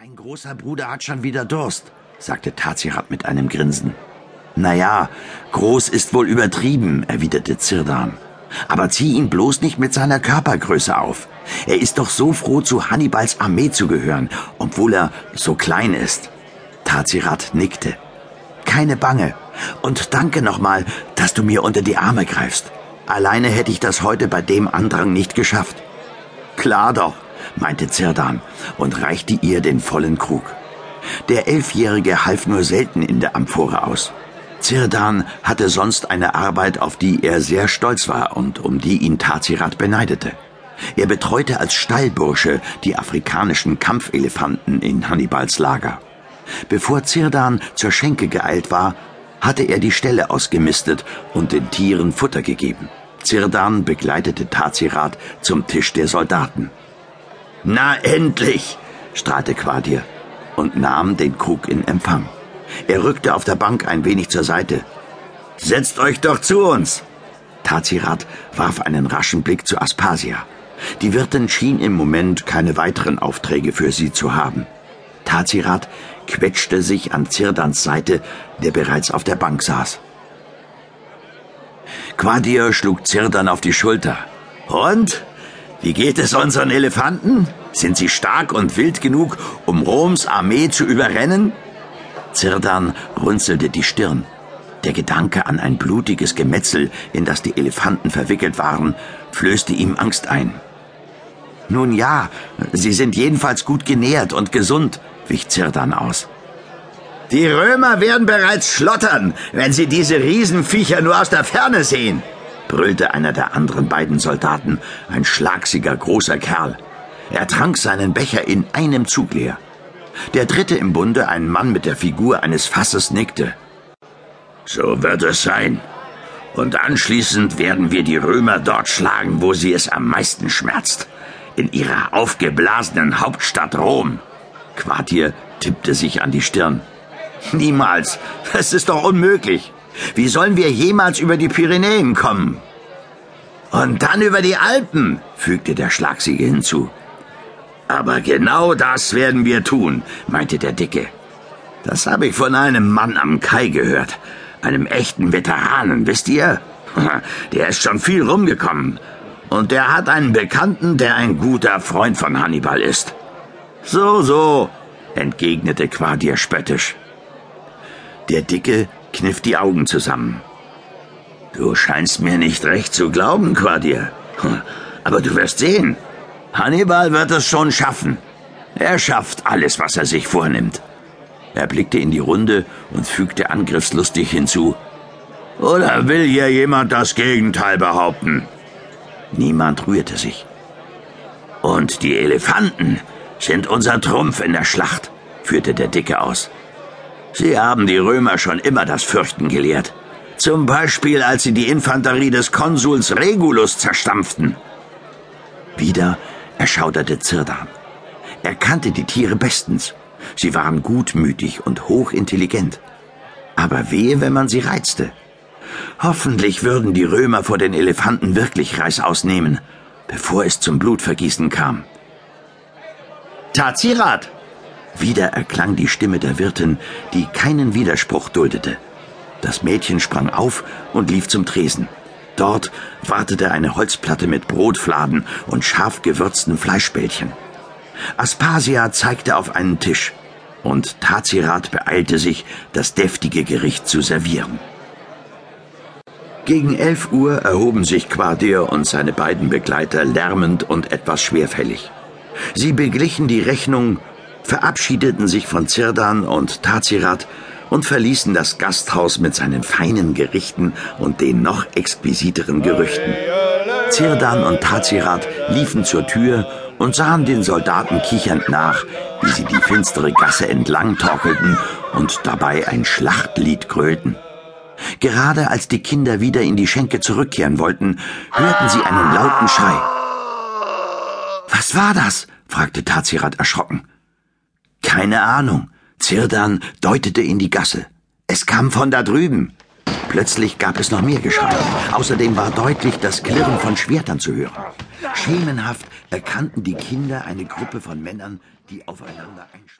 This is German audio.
Dein großer Bruder hat schon wieder Durst, sagte Tazirat mit einem Grinsen. Naja, groß ist wohl übertrieben, erwiderte Zirdan. Aber zieh ihn bloß nicht mit seiner Körpergröße auf. Er ist doch so froh, zu Hannibals Armee zu gehören, obwohl er so klein ist. Tazirat nickte. Keine Bange. Und danke nochmal, dass du mir unter die Arme greifst. Alleine hätte ich das heute bei dem Andrang nicht geschafft. Klar doch, meinte Zirdan und reichte ihr den vollen Krug. Der Elfjährige half nur selten in der Amphore aus. Zirdan hatte sonst eine Arbeit, auf die er sehr stolz war und um die ihn Tazirat beneidete. Er betreute als Stallbursche die afrikanischen Kampfelefanten in Hannibals Lager. Bevor Zirdan zur Schenke geeilt war, hatte er die Ställe ausgemistet und den Tieren Futter gegeben. Zirdan begleitete Tazirat zum Tisch der Soldaten. Na endlich, strahlte Quadir und nahm den Krug in Empfang. Er rückte auf der Bank ein wenig zur Seite. Setzt euch doch zu uns! Tazirat warf einen raschen Blick zu Aspasia. Die Wirtin schien im Moment keine weiteren Aufträge für sie zu haben. Tazirat quetschte sich an Zirdans Seite, der bereits auf der Bank saß. Quadir schlug Zirdan auf die Schulter. Und? Wie geht es unseren Elefanten? Sind sie stark und wild genug, um Roms Armee zu überrennen? Zirdan runzelte die Stirn. Der Gedanke an ein blutiges Gemetzel, in das die Elefanten verwickelt waren, flößte ihm Angst ein. Nun ja, sie sind jedenfalls gut genährt und gesund, wich Zirdan aus. Die Römer werden bereits schlottern, wenn sie diese Riesenviecher nur aus der Ferne sehen, brüllte einer der anderen beiden Soldaten, ein schlagsiger großer Kerl. Er trank seinen Becher in einem Zug leer. Der dritte im Bunde, ein Mann mit der Figur eines Fasses, nickte. So wird es sein. Und anschließend werden wir die Römer dort schlagen, wo sie es am meisten schmerzt. In ihrer aufgeblasenen Hauptstadt Rom. Quartier tippte sich an die Stirn. Niemals. Das ist doch unmöglich. Wie sollen wir jemals über die Pyrenäen kommen? Und dann über die Alpen, fügte der Schlagsige hinzu. Aber genau das werden wir tun, meinte der Dicke. Das habe ich von einem Mann am Kai gehört. Einem echten Veteranen, wisst ihr? Der ist schon viel rumgekommen. Und der hat einen Bekannten, der ein guter Freund von Hannibal ist. So, so, entgegnete Quadir spöttisch. Der Dicke kniff die Augen zusammen. Du scheinst mir nicht recht zu glauben, Quadir. Aber du wirst sehen. Hannibal wird es schon schaffen. Er schafft alles, was er sich vornimmt. Er blickte in die Runde und fügte angriffslustig hinzu. Oder will hier jemand das Gegenteil behaupten? Niemand rührte sich. Und die Elefanten sind unser Trumpf in der Schlacht, führte der Dicke aus. Sie haben die Römer schon immer das Fürchten gelehrt. Zum Beispiel, als sie die Infanterie des Konsuls Regulus zerstampften. Wieder erschauderte Zirdan. Er kannte die Tiere bestens. Sie waren gutmütig und hochintelligent. Aber wehe, wenn man sie reizte. Hoffentlich würden die Römer vor den Elefanten wirklich Reißaus nehmen, bevor es zum Blutvergießen kam. Tazirat! Wieder erklang die Stimme der Wirtin, die keinen Widerspruch duldete. Das Mädchen sprang auf und lief zum Tresen. Dort wartete eine Holzplatte mit Brotfladen und scharf gewürzten Fleischbällchen. Aspasia zeigte auf einen Tisch, und Tazirat beeilte sich, das deftige Gericht zu servieren. Gegen elf Uhr erhoben sich Quadir und seine beiden Begleiter lärmend und etwas schwerfällig. Sie beglichen die Rechnung verabschiedeten sich von Zirdan und Tazirat und verließen das Gasthaus mit seinen feinen Gerichten und den noch exquisiteren Gerüchten. Zirdan und Tazirat liefen zur Tür und sahen den Soldaten kichernd nach, wie sie die finstere Gasse entlang torkelten und dabei ein Schlachtlied grölten. Gerade als die Kinder wieder in die Schenke zurückkehren wollten, hörten sie einen lauten Schrei. Was war das? fragte Tazirat erschrocken. Keine Ahnung. Zirdan deutete in die Gasse. Es kam von da drüben. Plötzlich gab es noch mehr Geschrei. Außerdem war deutlich das Klirren von Schwertern zu hören. Schemenhaft erkannten die Kinder eine Gruppe von Männern, die aufeinander einschlugen.